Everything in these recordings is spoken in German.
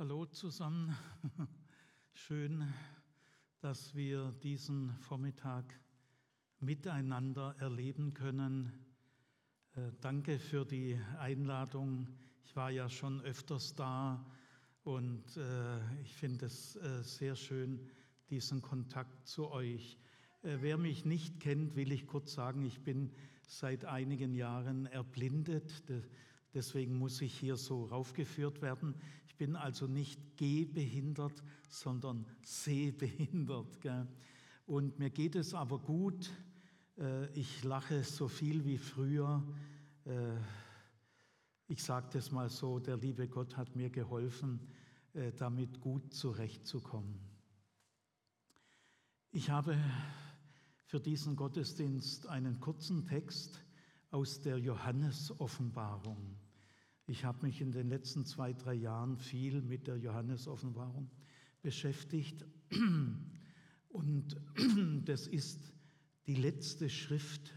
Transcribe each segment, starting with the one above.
Hallo zusammen. Schön, dass wir diesen Vormittag miteinander erleben können. Äh, danke für die Einladung. Ich war ja schon öfters da und äh, ich finde es äh, sehr schön, diesen Kontakt zu euch. Wer mich nicht kennt, will ich kurz sagen, ich bin seit einigen Jahren erblindet. Deswegen muss ich hier so raufgeführt werden. Ich bin also nicht gehbehindert, sondern sehbehindert. Gell? Und mir geht es aber gut. Äh, ich lache so viel wie früher. Äh, ich sage das mal so, der liebe Gott hat mir geholfen, äh, damit gut zurechtzukommen. Ich habe für diesen Gottesdienst einen kurzen Text aus der Johannesoffenbarung. Ich habe mich in den letzten zwei, drei Jahren viel mit der Johannesoffenbarung beschäftigt und das ist die letzte Schrift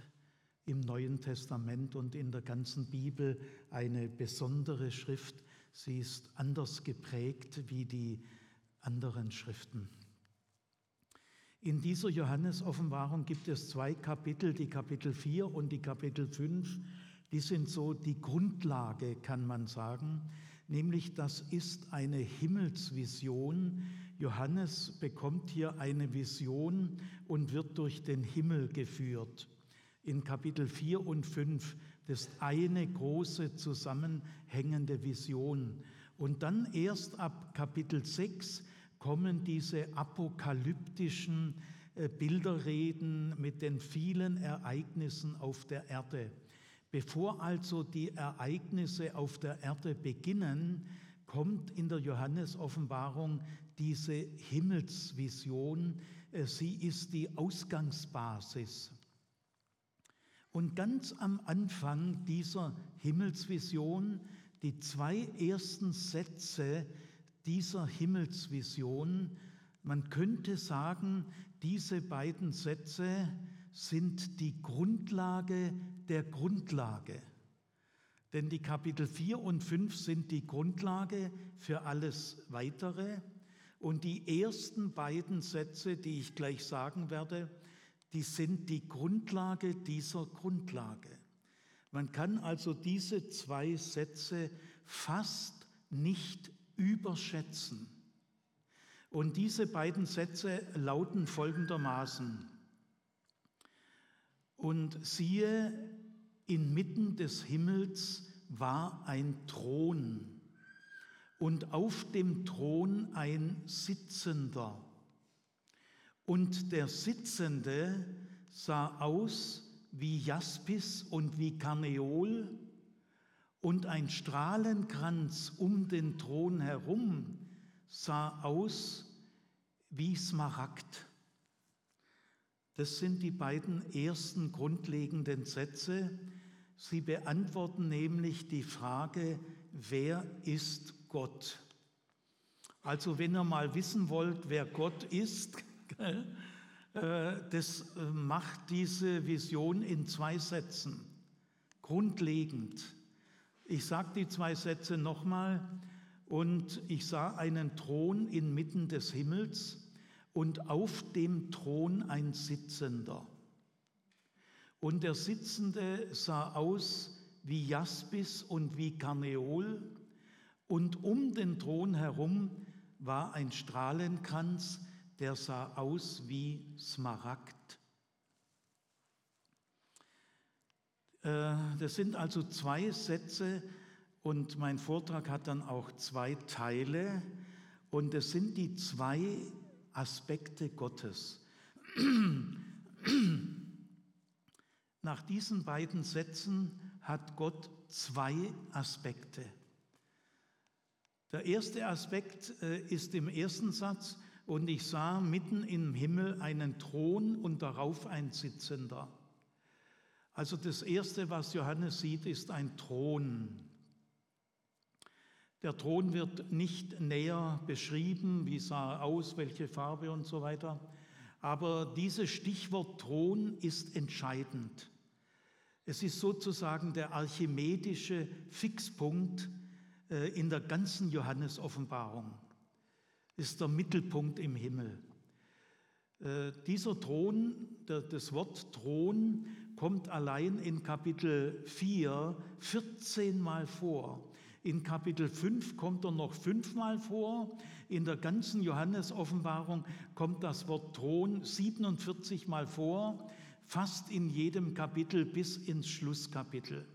im Neuen Testament und in der ganzen Bibel eine besondere Schrift. Sie ist anders geprägt wie die anderen Schriften. In dieser Johannes-Offenbarung gibt es zwei Kapitel, die Kapitel 4 und die Kapitel 5. Die sind so die Grundlage, kann man sagen, nämlich das ist eine Himmelsvision. Johannes bekommt hier eine Vision und wird durch den Himmel geführt. In Kapitel 4 und 5, das ist eine große zusammenhängende Vision. Und dann erst ab Kapitel 6 kommen diese apokalyptischen äh, Bilderreden mit den vielen Ereignissen auf der Erde. Bevor also die Ereignisse auf der Erde beginnen, kommt in der Johannesoffenbarung diese Himmelsvision. Äh, sie ist die Ausgangsbasis. Und ganz am Anfang dieser Himmelsvision, die zwei ersten Sätze dieser Himmelsvision. Man könnte sagen, diese beiden Sätze sind die Grundlage der Grundlage. Denn die Kapitel 4 und 5 sind die Grundlage für alles Weitere. Und die ersten beiden Sätze, die ich gleich sagen werde, die sind die Grundlage dieser Grundlage. Man kann also diese zwei Sätze fast nicht überschätzen. Und diese beiden Sätze lauten folgendermaßen. Und siehe, inmitten des Himmels war ein Thron und auf dem Thron ein Sitzender. Und der Sitzende sah aus wie Jaspis und wie Karneol und ein Strahlenkranz um den Thron herum sah aus wie Smaragd. Das sind die beiden ersten grundlegenden Sätze. Sie beantworten nämlich die Frage, wer ist Gott? Also wenn ihr mal wissen wollt, wer Gott ist, äh, das äh, macht diese Vision in zwei Sätzen. Grundlegend. Ich sage die zwei Sätze nochmal. Und ich sah einen Thron inmitten des Himmels und auf dem Thron ein Sitzender. Und der Sitzende sah aus wie Jaspis und wie Karneol, und um den Thron herum war ein Strahlenkranz, der sah aus wie Smaragd. Äh, das sind also zwei Sätze und mein Vortrag hat dann auch zwei Teile und es sind die zwei Aspekte Gottes. Nach diesen beiden Sätzen hat Gott zwei Aspekte. Der erste Aspekt äh, ist im ersten Satz, und ich sah mitten im Himmel einen Thron und darauf ein Sitzender. Also das Erste, was Johannes sieht, ist ein Thron. Der Thron wird nicht näher beschrieben, wie sah er aus, welche Farbe und so weiter. Aber dieses Stichwort Thron ist entscheidend. Es ist sozusagen der archimedische Fixpunkt, äh, in der ganzen Johannes-Offenbarung. Ist der Mittelpunkt im Himmel. Äh, dieser Thron, das Wort Thron, kommt allein in Kapitel 4 14 Mal vor. In Kapitel 5 kommt er noch fünfmal vor. In der ganzen Johannes-Offenbarung kommt das Wort Thron 47 Mal vor, fast in jedem Kapitel bis ins Schlusskapitel.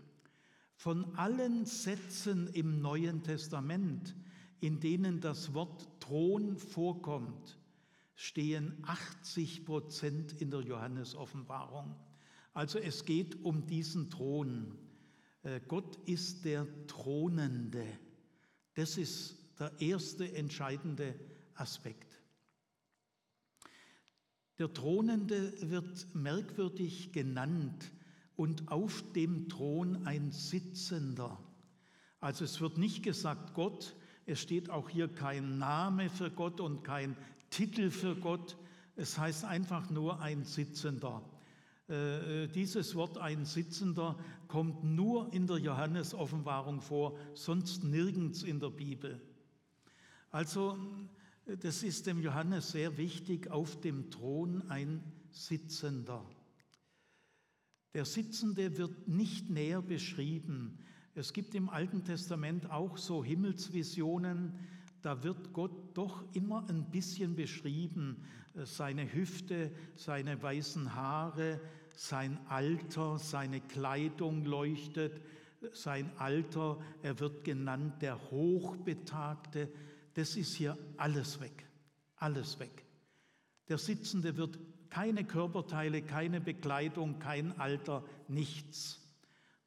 Von allen Sätzen im Neuen Testament, in denen das Wort Thron vorkommt, stehen 80 Prozent in der Johannes-Offenbarung. Also es geht um diesen Thron. Äh, Gott ist der Thronende. Das ist der erste entscheidende Aspekt. Der Thronende wird merkwürdig genannt und auf dem Thron ein Sitzender. Also es wird nicht gesagt Gott, es steht auch hier kein Name für Gott und kein Titel für Gott, es heißt einfach nur ein Sitzender. Äh, äh, dieses Wort ein Sitzender kommt nur in der Johannes-Offenbarung vor, sonst nirgends in der Bibel. Also das ist dem Johannes sehr wichtig, auf dem Thron ein Sitzender. Der Sitzende wird nicht näher beschrieben. Es gibt im Alten Testament auch so Himmelsvisionen, da wird Gott doch immer ein bisschen beschrieben. Seine Hüfte, seine weißen Haare, sein Alter, seine Kleidung leuchtet, sein Alter, er wird genannt der Hochbetagte, das ist hier alles weg, alles weg. Der Sitzende wird keine Körperteile, keine Bekleidung, kein Alter, nichts.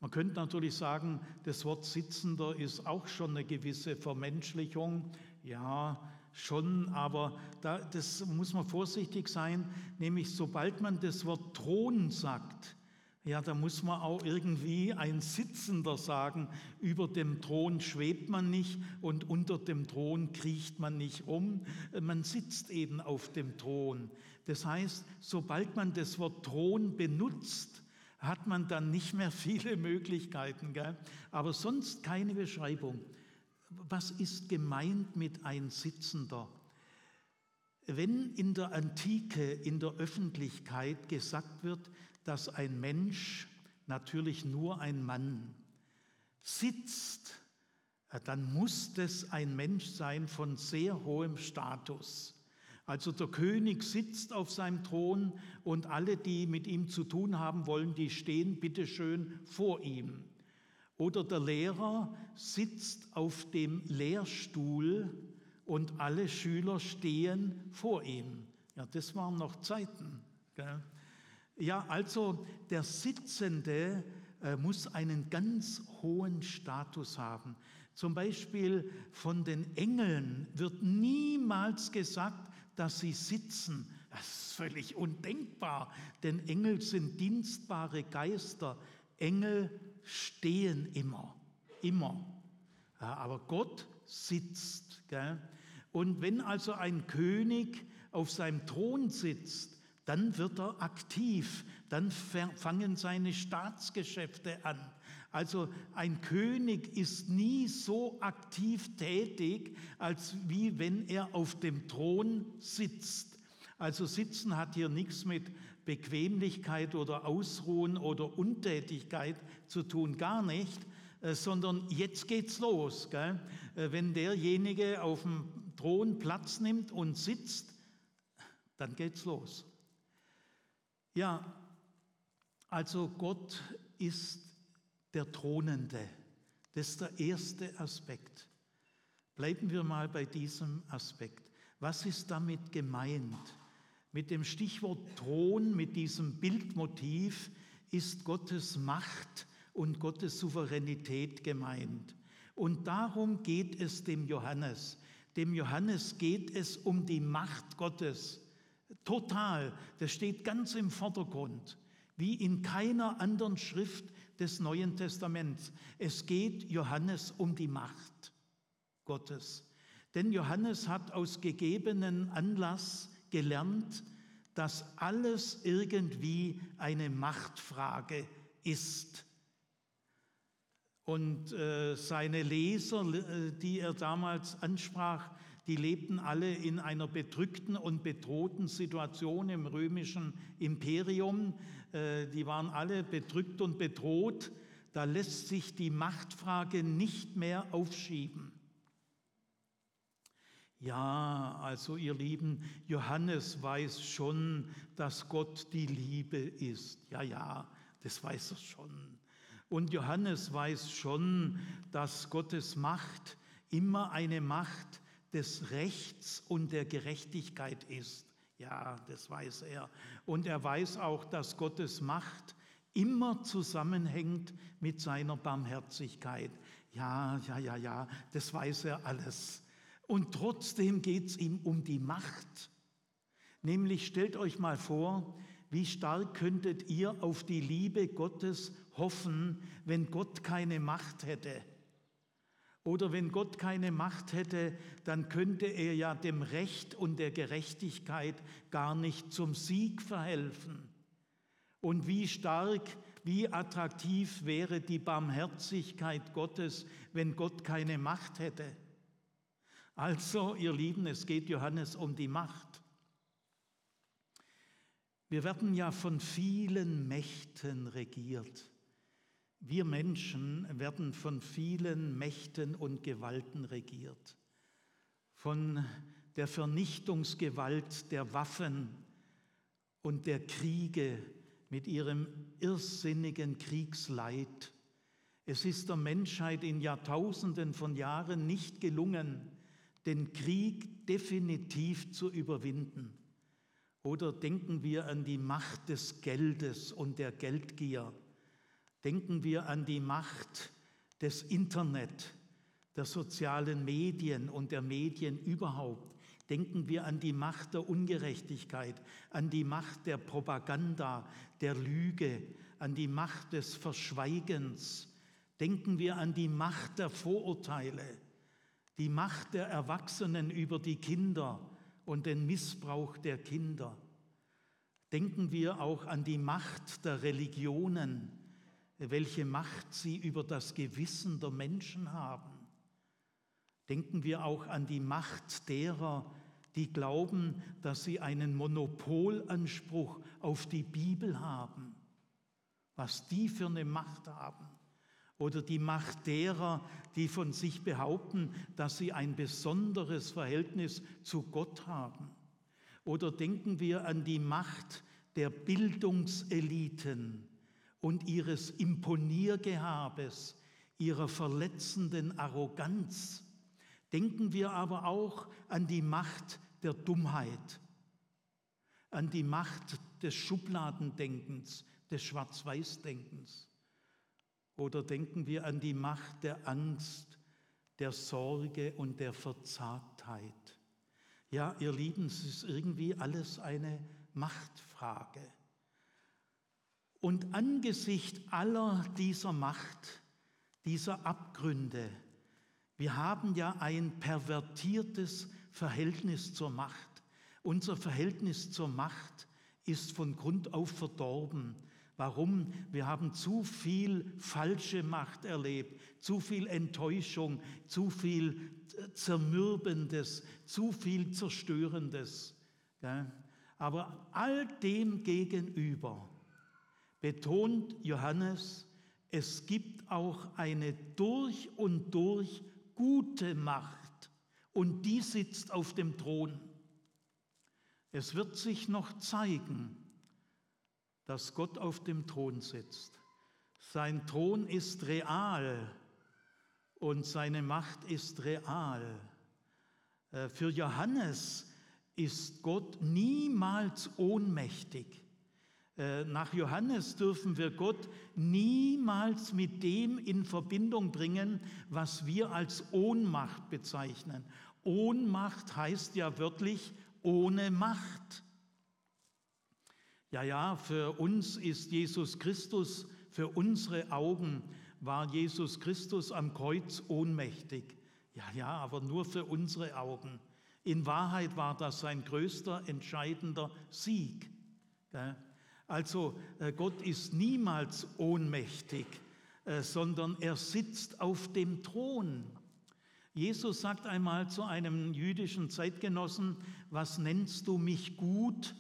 Man könnte natürlich sagen, das Wort Sitzender ist auch schon eine gewisse Vermenschlichung. Ja, schon, aber da, das muss man vorsichtig sein, nämlich sobald man das Wort Thron sagt, ja, da muss man auch irgendwie ein Sitzender sagen. Über dem Thron schwebt man nicht und unter dem Thron kriecht man nicht um. Man sitzt eben auf dem Thron. Das heißt, sobald man das Wort Thron benutzt, hat man dann nicht mehr viele Möglichkeiten. Gell? Aber sonst keine Beschreibung was ist gemeint mit ein Sitzender? Wenn in der Antike, in der Öffentlichkeit gesagt wird, dass ein Mensch, natürlich nur ein Mann, sitzt, dann muss das ein Mensch sein von sehr hohem Status. Also der König sitzt auf seinem Thron und alle, die mit ihm zu tun haben wollen, die stehen bitteschön vor ihm. Oder der Lehrer sitzt auf dem Lehrstuhl und alle Schüler stehen vor ihm. Ja, das waren noch Zeiten. Gell? Ja, also der Sitzende äh, muss einen ganz hohen Status haben. Zum Beispiel von den Engeln wird niemals gesagt, dass sie sitzen. Das ist völlig undenkbar, denn Engel sind dienstbare Geister. Engel stehen immer, immer. Aber Gott sitzt. Gell? Und wenn also ein König auf seinem Thron sitzt, dann wird er aktiv, dann fangen seine Staatsgeschäfte an. Also ein König ist nie so aktiv tätig, als wie wenn er auf dem Thron sitzt. Also sitzen hat hier nichts mit Bequemlichkeit oder Ausruhen oder Untätigkeit zu tun, gar nicht, äh, sondern jetzt geht's los. Gell? Äh, wenn derjenige auf dem Thron Platz nimmt und sitzt, dann geht's los. Ja, also Gott ist der Thronende. Das ist der erste Aspekt. Bleiben wir mal bei diesem Aspekt. Was ist damit gemeint? Mit dem Stichwort Thron, mit diesem Bildmotiv ist Gottes Macht und Gottes Souveränität gemeint. Und darum geht es dem Johannes. Dem Johannes geht es um die Macht Gottes. Total, das steht ganz im Vordergrund, wie in keiner anderen Schrift des Neuen Testaments. Es geht Johannes um die Macht Gottes. Denn Johannes hat aus gegebenen Anlass gelernt, dass alles irgendwie eine Machtfrage ist. Und äh, seine Leser, äh, die er damals ansprach, die lebten alle in einer bedrückten und bedrohten Situation im römischen Imperium. Äh, die waren alle bedrückt und bedroht. Da lässt sich die Machtfrage nicht mehr aufschieben. Ja, also ihr Lieben, Johannes weiß schon, dass Gott die Liebe ist. Ja, ja, das weiß er schon. Und Johannes weiß schon, dass Gottes Macht immer eine Macht des Rechts und der Gerechtigkeit ist. Ja, das weiß er. Und er weiß auch, dass Gottes Macht immer zusammenhängt mit seiner Barmherzigkeit. Ja, ja, ja, ja, das weiß er alles. Und trotzdem geht es ihm um die Macht. Nämlich stellt euch mal vor, wie stark könntet ihr auf die Liebe Gottes hoffen, wenn Gott keine Macht hätte? Oder wenn Gott keine Macht hätte, dann könnte er ja dem Recht und der Gerechtigkeit gar nicht zum Sieg verhelfen. Und wie stark, wie attraktiv wäre die Barmherzigkeit Gottes, wenn Gott keine Macht hätte. Also, ihr Lieben, es geht Johannes um die Macht. Wir werden ja von vielen Mächten regiert. Wir Menschen werden von vielen Mächten und Gewalten regiert. Von der Vernichtungsgewalt der Waffen und der Kriege mit ihrem irrsinnigen Kriegsleid. Es ist der Menschheit in Jahrtausenden von Jahren nicht gelungen, den Krieg definitiv zu überwinden. Oder denken wir an die Macht des Geldes und der Geldgier Denken wir an die Macht des Internet, der sozialen Medien und der Medien überhaupt. Denken wir an die Macht der Ungerechtigkeit, an die Macht der Propaganda, der Lüge, an die Macht des Verschweigens. Denken wir an die Macht der Vorurteile, die Macht der Erwachsenen über die Kinder und den Missbrauch der Kinder. Denken wir auch an die Macht der Religionen, welche Macht sie über das Gewissen der Menschen haben. Denken wir auch an die Macht derer, die glauben, dass sie einen Monopolanspruch auf die Bibel haben, was die für eine Macht haben. Oder die Macht derer, die von sich behaupten, dass sie ein besonderes Verhältnis zu Gott haben. Oder denken wir an die Macht der Bildungseliten, und ihres Imponiergehabes, ihrer verletzenden Arroganz. Denken wir aber auch an die Macht der Dummheit, an die Macht des Schubladendenkens, des Schwarz-Weiß-Denkens. Oder denken wir an die Macht der Angst, der Sorge und der Verzagtheit. Ja, ihr Lieben, es ist irgendwie alles eine Machtfrage. Und angesichts aller dieser Macht, dieser Abgründe, wir haben ja ein pervertiertes Verhältnis zur Macht. Unser Verhältnis zur Macht ist von Grund auf verdorben. Warum? Wir haben zu viel falsche Macht erlebt, zu viel Enttäuschung, zu viel Zermürbendes, zu viel Zerstörendes. Aber all dem gegenüber betont Johannes, es gibt auch eine durch und durch gute Macht und die sitzt auf dem Thron. Es wird sich noch zeigen, dass Gott auf dem Thron sitzt. Sein Thron ist real und seine Macht ist real. Äh, für Johannes ist Gott niemals ohnmächtig. Äh, nach Johannes dürfen wir Gott niemals mit dem in Verbindung bringen, was wir als Ohnmacht bezeichnen. Ohnmacht heißt ja wörtlich ohne Macht. Ja, ja, für uns ist Jesus Christus, für unsere Augen war Jesus Christus am Kreuz ohnmächtig. Ja, ja, aber nur für unsere Augen. In Wahrheit war das sein größter, entscheidender Sieg. Also äh, Gott ist niemals ohnmächtig, äh, sondern er sitzt auf dem Thron. Jesus sagt einmal zu einem jüdischen Zeitgenossen, was nennst du mich gut?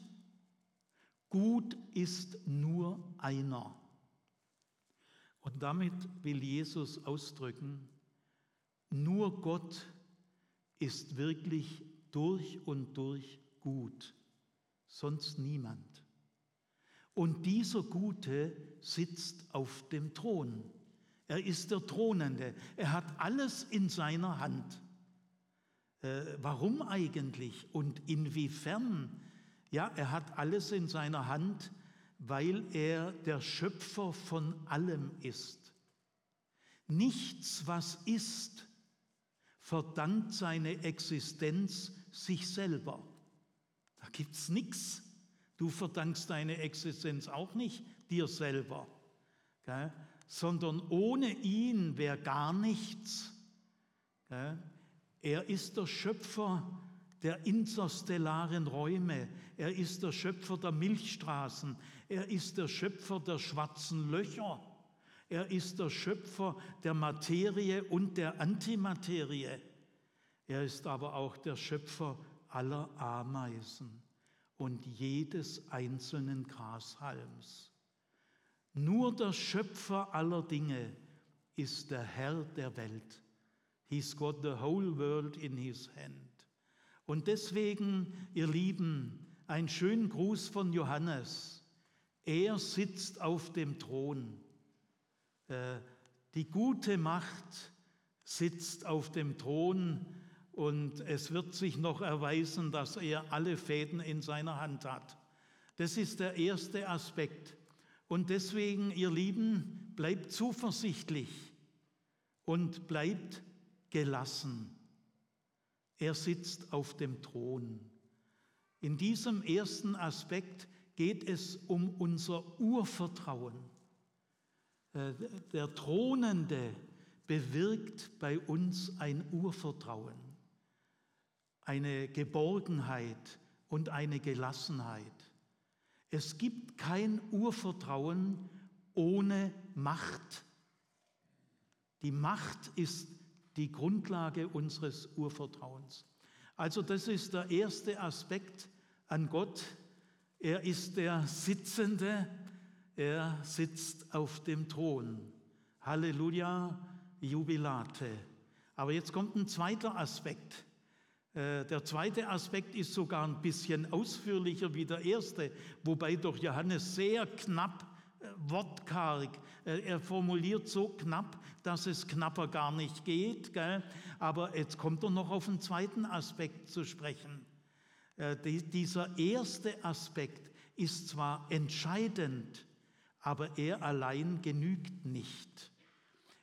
Gut ist nur einer. Und damit will Jesus ausdrücken, nur Gott ist wirklich durch und durch gut, sonst niemand. Und dieser Gute sitzt auf dem Thron. Er ist der Thronende. Er hat alles in seiner Hand. Äh, warum eigentlich und inwiefern? Ja, er hat alles in seiner Hand, weil er der Schöpfer von allem ist. Nichts, was ist, verdankt seine Existenz sich selber. Da gibt es nichts. Du verdankst deine Existenz auch nicht dir selber. Gell? sondern ohne ihn wäre gar nichts. Er ist der Schöpfer der interstellaren Räume. Er ist der Schöpfer der Milchstraßen. Er ist der Schöpfer der schwarzen Löcher. Er ist der Schöpfer der Materie und der Antimaterie. Er ist aber auch der Schöpfer aller Ameisen und jedes einzelnen Grashalms. Nur der Schöpfer aller Dinge ist der Herr der Welt. He's got the whole world in his hand. Und deswegen, ihr Lieben, ein schönen Gruß von Johannes. Er sitzt auf dem Thron. Äh, die gute Macht sitzt auf dem Thron und es wird sich noch erweisen, dass er alle Fäden in seiner Hand hat. Das ist der erste Aspekt. Und deswegen, ihr Lieben, bleibt zuversichtlich und bleibt gelassen. Er sitzt auf dem Thron. In diesem ersten Aspekt geht es um unser Urvertrauen. Äh, der Thronende bewirkt bei uns ein Urvertrauen, eine Geborgenheit und eine Gelassenheit. Es gibt kein Urvertrauen ohne Macht. Die Macht ist die Grundlage unseres Urvertrauens. Also das ist der erste Aspekt an Gott. Er ist der Sitzende, er sitzt auf dem Thron. Halleluja, Jubilate. Aber jetzt kommt ein zweiter Aspekt. Äh, der zweite Aspekt ist sogar ein bisschen ausführlicher wie der erste, wobei doch Johannes sehr knapp, wortkarg, äh, er formuliert so knapp, dass es knapper gar nicht geht. Gell? Aber jetzt kommt er noch auf den zweiten Aspekt zu sprechen. Dieser erste Aspekt ist zwar entscheidend, aber er allein genügt nicht.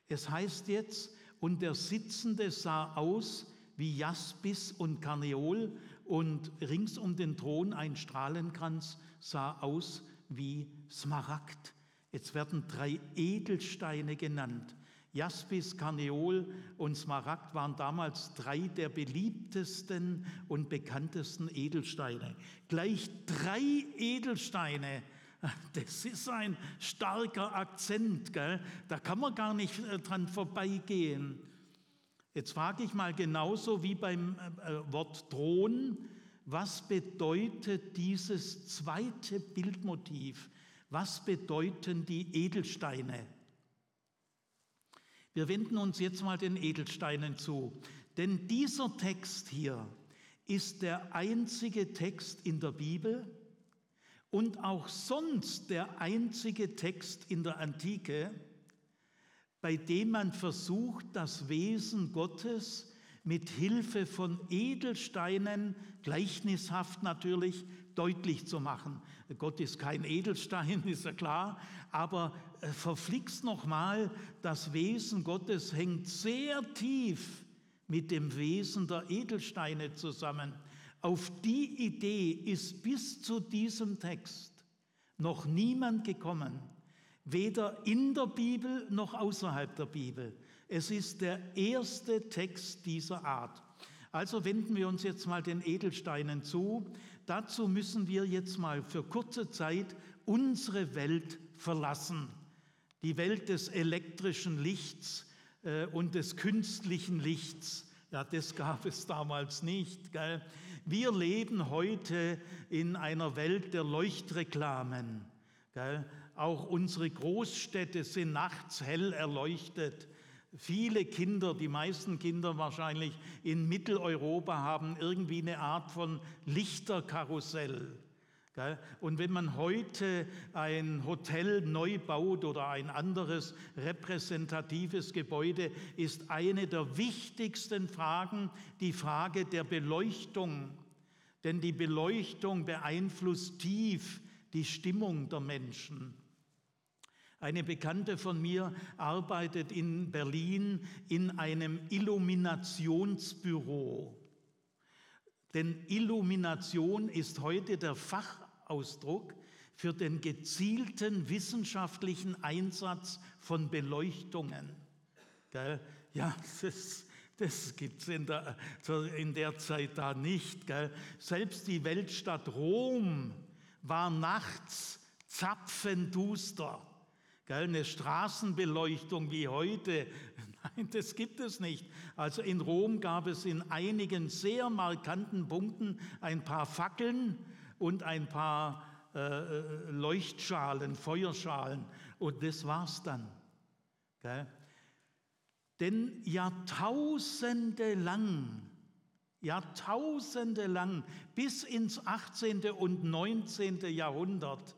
Es heißt jetzt, und der Sitzende sah aus wie Jaspis und Karneol und rings um den Thron ein Strahlenkranz sah aus wie Smaragd. Jetzt werden drei Edelsteine genannt. Jaspis, Karneol und Smaragd waren damals drei der beliebtesten und bekanntesten Edelsteine. Gleich drei Edelsteine. Das ist ein starker Akzent, gell? da kann man gar nicht äh, dran vorbeigehen. Jetzt frage ich mal genauso wie beim äh, äh, Wort Thron, was bedeutet dieses zweite Bildmotiv? Was bedeuten die Edelsteine? Wir wenden uns jetzt mal den Edelsteinen zu, denn dieser Text hier ist der einzige Text in der Bibel und auch sonst der einzige Text in der Antike, bei dem man versucht, das Wesen Gottes mit Hilfe von Edelsteinen, gleichnishaft natürlich, deutlich zu machen. Gott ist kein Edelstein, ist ja klar, aber äh, verflixt nochmal, das Wesen Gottes hängt sehr tief mit dem Wesen der Edelsteine zusammen. Auf die Idee ist bis zu diesem Text noch niemand gekommen weder in der Bibel noch außerhalb der Bibel. Es ist der erste Text dieser Art. Also wenden wir uns jetzt mal den Edelsteinen zu. Dazu müssen wir jetzt mal für kurze Zeit unsere Welt verlassen. die Welt des elektrischen Lichts äh, und des künstlichen Lichts. Ja, das gab es damals nicht. Gell? Wir leben heute in einer Welt der Leuchtreklamen. Gell? Auch unsere Großstädte sind nachts hell erleuchtet. Viele Kinder, die meisten Kinder wahrscheinlich in Mitteleuropa haben irgendwie eine Art von Lichterkarussell. Und wenn man heute ein Hotel neu baut oder ein anderes repräsentatives Gebäude, ist eine der wichtigsten Fragen die Frage der Beleuchtung. Denn die Beleuchtung beeinflusst tief die Stimmung der Menschen. Eine Bekannte von mir arbeitet in Berlin in einem Illuminationsbüro. Denn Illumination ist heute der Fachausdruck für den gezielten wissenschaftlichen Einsatz von Beleuchtungen. Gell? Ja, das, das gibt es in der, in der Zeit da nicht. Gell? Selbst die Weltstadt Rom war nachts zapfenduster. Gell? Eine Straßenbeleuchtung wie heute, nein, das gibt es nicht. Also in Rom gab es in einigen sehr markanten Punkten ein paar Fackeln und ein paar äh, äh Leuchtschalen, Feuerschalen und das war's dann. Gell? Denn Jahrtausende lang, Jahrtausende lang, bis ins 18. und 19. Jahrhundert,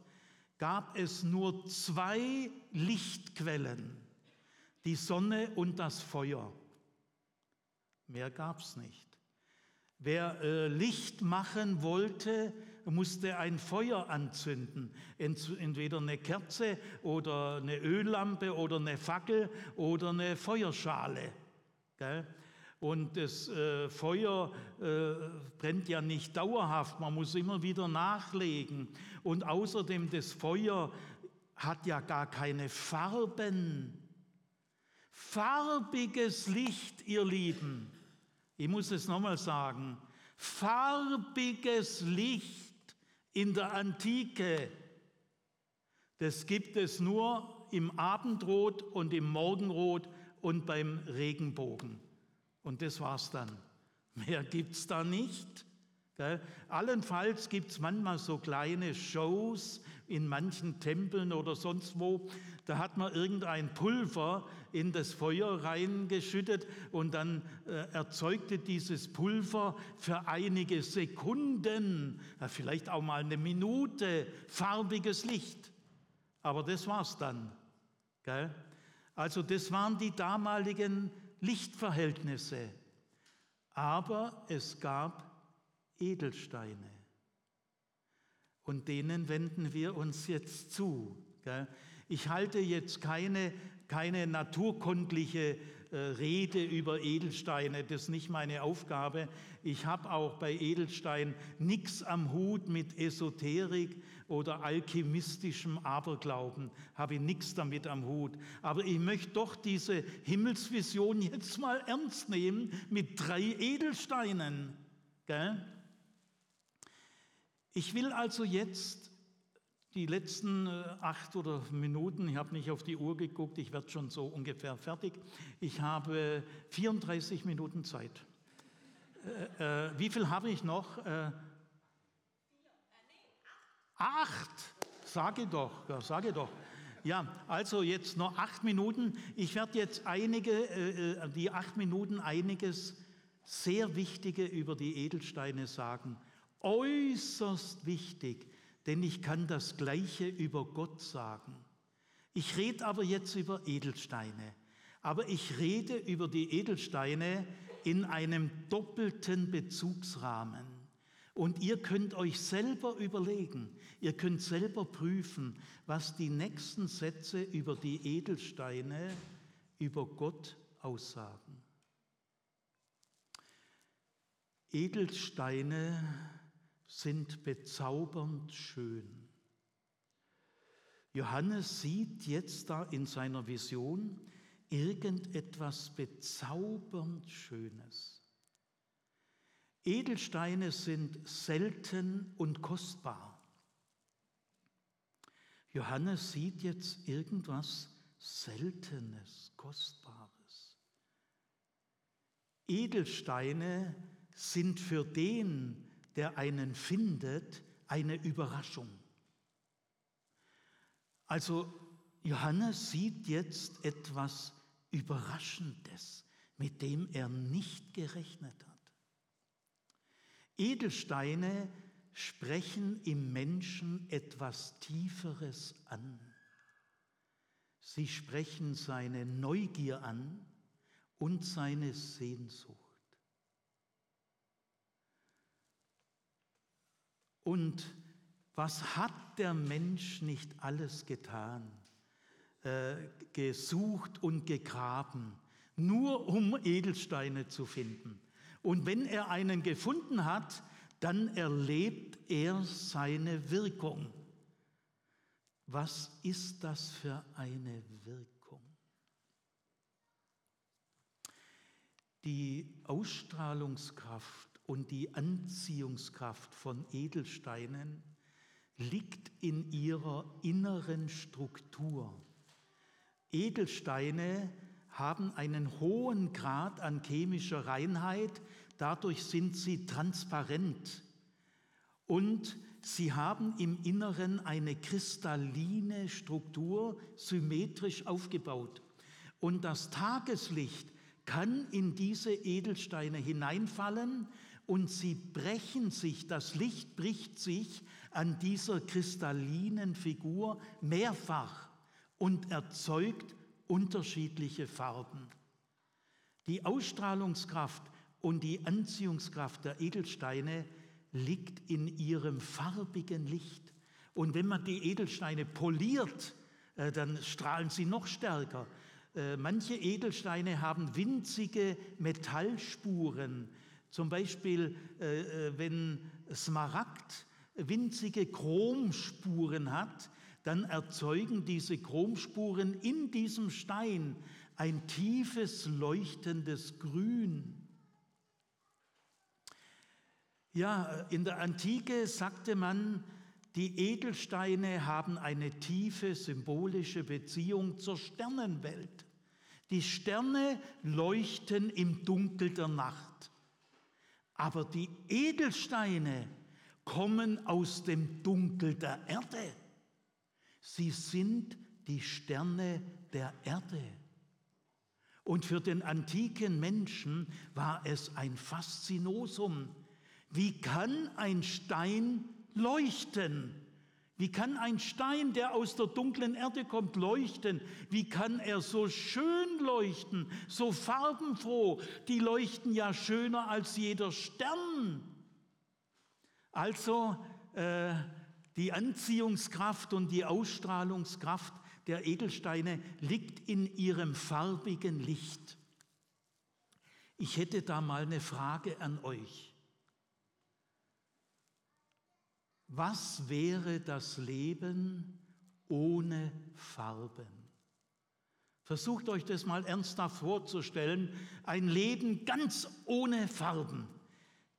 gab es nur zwei Lichtquellen, die Sonne und das Feuer. Mehr gab es nicht. Wer äh, Licht machen wollte, musste ein Feuer anzünden. Entweder eine Kerze oder eine Öllampe oder eine Fackel oder eine Feuerschale. Gell? Und das äh, Feuer äh, brennt ja nicht dauerhaft, man muss immer wieder nachlegen. Und außerdem, das Feuer hat ja gar keine Farben. Farbiges Licht, ihr Lieben, ich muss es nochmal sagen, farbiges Licht in der Antike, das gibt es nur im Abendrot und im Morgenrot und beim Regenbogen. Und das war's dann. Mehr gibt es da nicht. Gell? Allenfalls gibt es manchmal so kleine Shows in manchen Tempeln oder sonst wo. Da hat man irgendein Pulver in das Feuer reingeschüttet und dann äh, erzeugte dieses Pulver für einige Sekunden, ja, vielleicht auch mal eine Minute, farbiges Licht. Aber das war's dann. Gell? Also das waren die damaligen Lichtverhältnisse. Aber es gab Edelsteine. Und denen wenden wir uns jetzt zu. Ich halte jetzt keine, keine naturkundliche äh, Rede über Edelsteine, das ist nicht meine Aufgabe. Ich habe auch bei Edelstein nichts am Hut mit Esoterik oder alchemistischem Aberglauben, habe ich nichts damit am Hut. Aber ich möchte doch diese Himmelsvision jetzt mal ernst nehmen mit drei Edelsteinen. Gell? Ich will also jetzt die letzten äh, acht oder Minuten, ich habe nicht auf die Uhr geguckt, ich werde schon so ungefähr fertig. Ich habe 34 Minuten Zeit. Äh, äh, wie viel habe ich noch? Äh, acht, sage doch, ja, sage doch. Ja, also jetzt noch acht Minuten. Ich werde jetzt einige, äh, äh, die acht Minuten einiges sehr Wichtige über die Edelsteine sagen äußerst wichtig, denn ich kann das Gleiche über Gott sagen. Ich rede aber jetzt über Edelsteine, aber ich rede über die Edelsteine in einem doppelten Bezugsrahmen. Und ihr könnt euch selber überlegen, ihr könnt selber prüfen, was die nächsten Sätze über die Edelsteine, über Gott aussagen. Edelsteine sind bezaubernd schön. Johannes sieht jetzt da in seiner Vision irgendetwas bezaubernd Schönes. Edelsteine sind selten und kostbar. Johannes sieht jetzt irgendwas Seltenes, Kostbares. Edelsteine sind für den, der einen findet, eine Überraschung. Also Johannes sieht jetzt etwas Überraschendes, mit dem er nicht gerechnet hat. Edelsteine sprechen im Menschen etwas Tieferes an. Sie sprechen seine Neugier an und seine Sehnsucht. Und was hat der Mensch nicht alles getan, äh, gesucht und gegraben, nur um Edelsteine zu finden? Und wenn er einen gefunden hat, dann erlebt er seine Wirkung. Was ist das für eine Wirkung? Die Ausstrahlungskraft und die Anziehungskraft von Edelsteinen liegt in ihrer inneren Struktur. Edelsteine haben einen hohen Grad an chemischer Reinheit, dadurch sind sie transparent und sie haben im Inneren eine kristalline Struktur, symmetrisch aufgebaut. Und das Tageslicht kann in diese Edelsteine hineinfallen und sie brechen sich, das Licht bricht sich an dieser kristallinen Figur mehrfach und erzeugt unterschiedliche Farben. Die Ausstrahlungskraft und die Anziehungskraft der Edelsteine liegt in ihrem farbigen Licht. Und wenn man die Edelsteine poliert, äh, dann strahlen sie noch stärker. Äh, manche Edelsteine haben winzige Metallspuren. Zum Beispiel, äh, wenn Smaragd winzige Chromspuren hat, dann erzeugen diese Chromspuren in diesem Stein ein tiefes, leuchtendes Grün. Ja, in der Antike sagte man, die Edelsteine haben eine tiefe symbolische Beziehung zur Sternenwelt. Die Sterne leuchten im Dunkel der Nacht. Aber die Edelsteine kommen aus dem Dunkel der Erde. Sie sind die Sterne der Erde. Und für den antiken Menschen war es ein Faszinosum, wie kann ein Stein leuchten? Wie kann ein Stein, der aus der dunklen Erde kommt, leuchten? Wie kann er so schön leuchten, so farbenfroh? Die leuchten ja schöner als jeder Stern. Also äh, die Anziehungskraft und die Ausstrahlungskraft der Edelsteine liegt in ihrem farbigen Licht. Ich hätte da mal eine Frage an euch. Was wäre das Leben ohne Farben? Versucht euch das mal ernsthaft vorzustellen. Ein Leben ganz ohne Farben.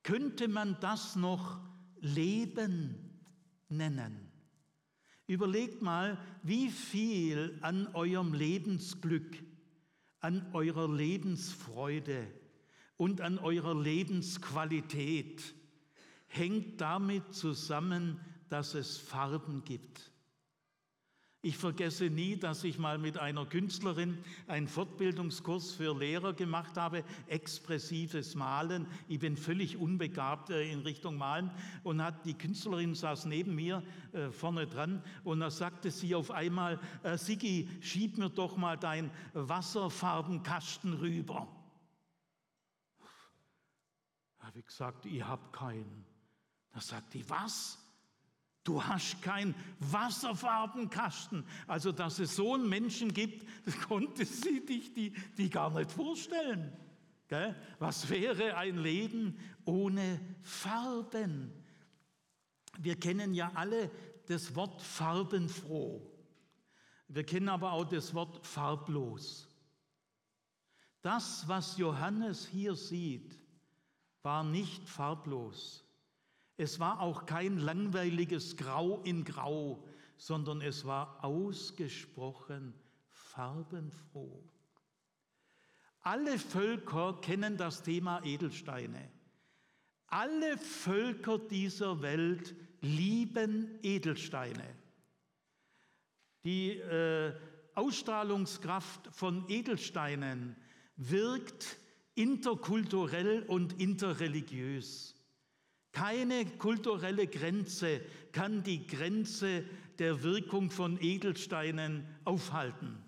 Könnte man das noch Leben nennen? Überlegt mal, wie viel an eurem Lebensglück, an eurer Lebensfreude und an eurer Lebensqualität hängt damit zusammen, dass es Farben gibt. Ich vergesse nie, dass ich mal mit einer Künstlerin einen Fortbildungskurs für Lehrer gemacht habe, expressives Malen. Ich bin völlig unbegabt äh, in Richtung Malen und hat die Künstlerin saß neben mir äh, vorne dran und da sagte sie auf einmal: äh, Sigi, schieb mir doch mal dein Wasserfarbenkasten rüber. Habe ich gesagt, ich habe keinen. Da sagt die, was? Du hast keinen Wasserfarbenkasten. Also, dass es so einen Menschen gibt, das konnte sie dich die, die gar nicht vorstellen. Gell? Was wäre ein Leben ohne Farben? Wir kennen ja alle das Wort farbenfroh. Wir kennen aber auch das Wort farblos. Das, was Johannes hier sieht, war nicht farblos. Es war auch kein langweiliges Grau in Grau, sondern es war ausgesprochen farbenfroh. Alle Völker kennen das Thema Edelsteine. Alle Völker dieser Welt lieben Edelsteine. Die äh, Ausstrahlungskraft von Edelsteinen wirkt interkulturell und interreligiös. Keine kulturelle Grenze kann die Grenze der Wirkung von Edelsteinen aufhalten.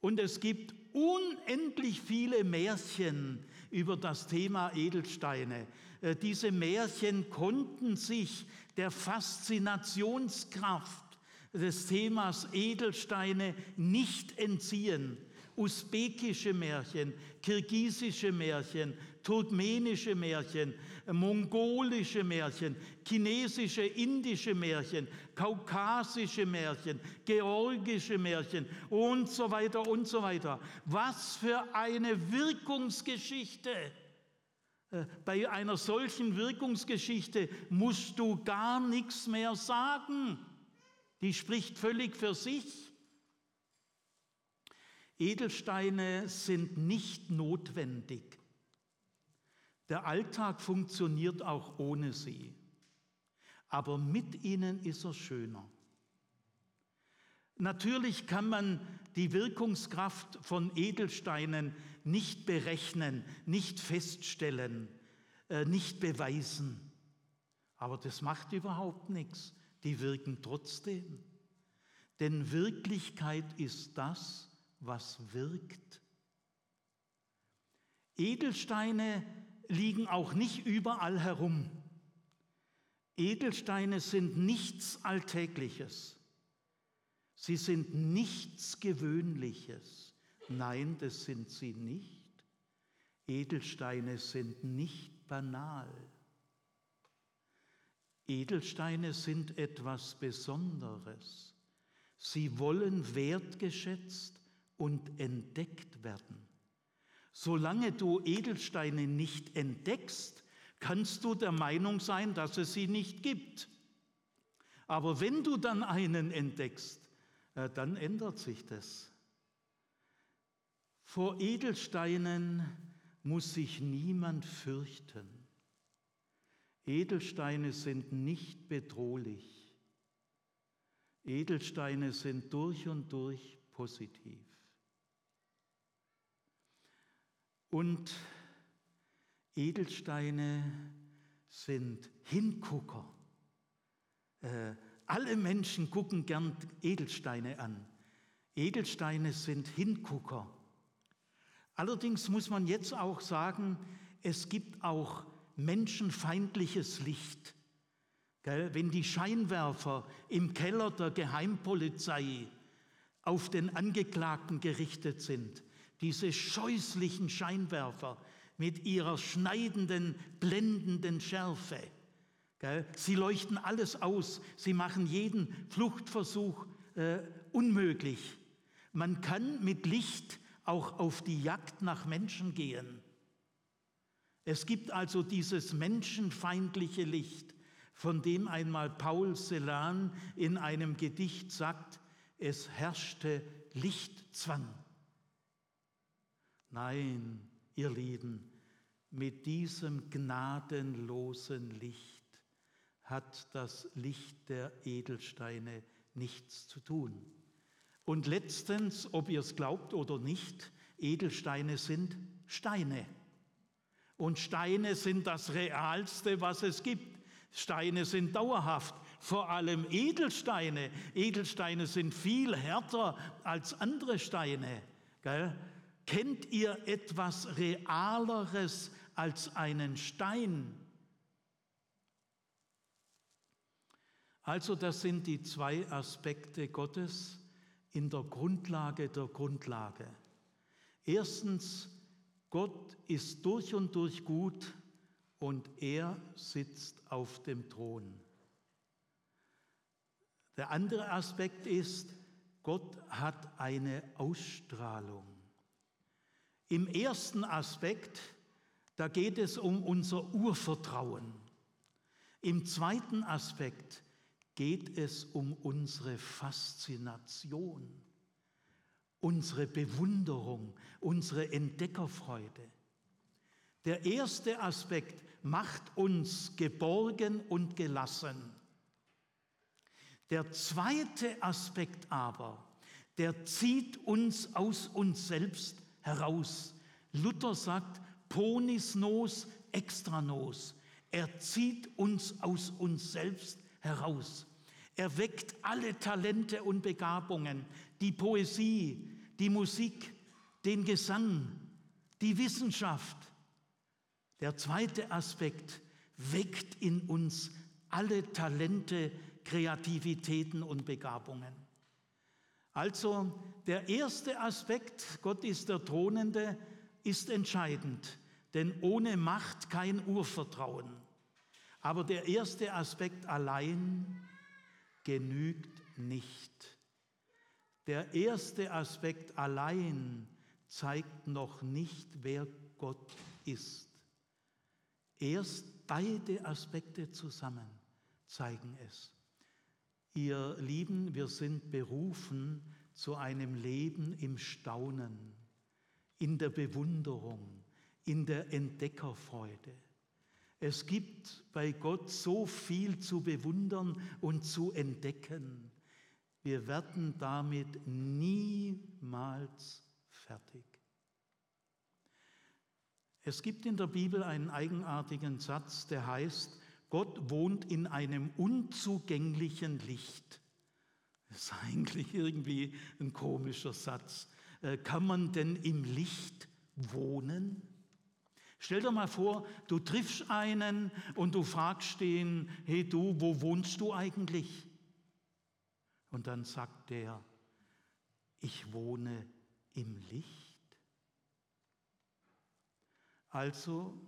Und es gibt unendlich viele Märchen über das Thema Edelsteine. Äh, diese Märchen konnten sich der Faszinationskraft des Themas Edelsteine nicht entziehen. Usbekische Märchen, kirgisische Märchen, turkmenische Märchen, mongolische Märchen, chinesische, indische Märchen, kaukasische Märchen, georgische Märchen und so weiter und so weiter. Was für eine Wirkungsgeschichte! Äh, bei einer solchen Wirkungsgeschichte musst du gar nichts mehr sagen. Die spricht völlig für sich. Edelsteine sind nicht notwendig. Der Alltag funktioniert auch ohne sie. Aber mit ihnen ist er schöner. Natürlich kann man die Wirkungskraft von Edelsteinen nicht berechnen, nicht feststellen, äh, nicht beweisen. Aber das macht überhaupt nichts. Die wirken trotzdem. Denn Wirklichkeit ist das, was wirkt. Edelsteine liegen auch nicht überall herum. Edelsteine sind nichts Alltägliches. Sie sind nichts Gewöhnliches. Nein, das sind sie nicht. Edelsteine sind nicht banal. Edelsteine sind etwas Besonderes. Sie wollen wertgeschätzt und entdeckt werden. Solange du Edelsteine nicht entdeckst, kannst du der Meinung sein, dass es sie nicht gibt. Aber wenn du dann einen entdeckst, äh, dann ändert sich das. Vor Edelsteinen muss sich niemand fürchten. Edelsteine sind nicht bedrohlich. Edelsteine sind durch und durch positiv. Und Edelsteine sind Hingucker. Äh, alle Menschen gucken gern Edelsteine an. Edelsteine sind Hingucker. Allerdings muss man jetzt auch sagen, es gibt auch menschenfeindliches Licht. Wenn die Scheinwerfer im Keller der Geheimpolizei auf den Angeklagten gerichtet sind, diese scheußlichen Scheinwerfer mit ihrer schneidenden, blendenden Schärfe. Sie leuchten alles aus, sie machen jeden Fluchtversuch äh, unmöglich. Man kann mit Licht auch auf die Jagd nach Menschen gehen. Es gibt also dieses menschenfeindliche Licht, von dem einmal Paul Celan in einem Gedicht sagt, es herrschte Lichtzwang. Nein, ihr Lieben, mit diesem gnadenlosen Licht hat das Licht der Edelsteine nichts zu tun. Und letztens, ob ihr es glaubt oder nicht, Edelsteine sind Steine. Und Steine sind das Realste, was es gibt. Steine sind dauerhaft, vor allem Edelsteine. Edelsteine sind viel härter als andere Steine. Gell? Kennt ihr etwas Realeres als einen Stein? Also das sind die zwei Aspekte Gottes in der Grundlage der Grundlage. Erstens, Gott ist durch und durch gut und er sitzt auf dem Thron. Der andere Aspekt ist, Gott hat eine Ausstrahlung. Im ersten Aspekt, da geht es um unser Urvertrauen. Im zweiten Aspekt geht es um unsere Faszination. unsere Bewunderung, unsere Entdeckerfreude. Der erste Aspekt macht uns geborgen und gelassen. Der zweite Aspekt aber, der zieht uns aus uns selbst heraus. Luther sagt, ponis nos extra nos. Er zieht uns aus uns selbst heraus. Er weckt alle Talente und Begabungen, die Poesie, die Musik, den Gesang, die Wissenschaft. Der zweite Aspekt weckt in uns alle Talente, Kreativitäten und Begabungen. Also der erste Aspekt, Gott ist der Thronende, ist entscheidend, denn ohne Macht kein Urvertrauen. Aber der erste Aspekt allein genügt nicht. Der erste Aspekt allein zeigt noch nicht, wer Gott ist. Erst beide Aspekte zusammen zeigen es. Ihr Lieben, wir sind berufen zu einem Leben im Staunen, in der Bewunderung, in der Entdeckerfreude. Es gibt bei Gott so viel zu bewundern und zu entdecken. Wir werden damit niemals fertig. Es gibt in der Bibel einen eigenartigen Satz, der heißt, Gott wohnt in einem unzugänglichen Licht. Das ist eigentlich irgendwie ein komischer Satz. Äh, kann man denn im Licht wohnen? Stell dir mal vor, du triffst einen und du fragst den, hey du, wo wohnst du eigentlich? Und dann sagt der, ich wohne im Licht. Also,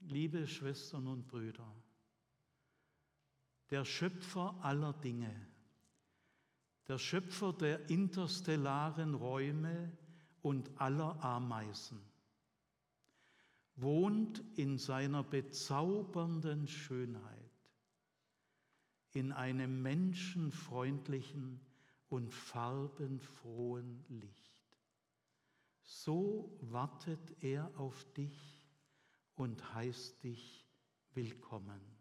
liebe Schwestern und Brüder, der Schöpfer aller Dinge, der Schöpfer der interstellaren Räume und aller Ameisen, wohnt in seiner bezaubernden Schönheit in einem menschenfreundlichen und farbenfrohen Licht. So wartet er auf dich und heißt dich willkommen.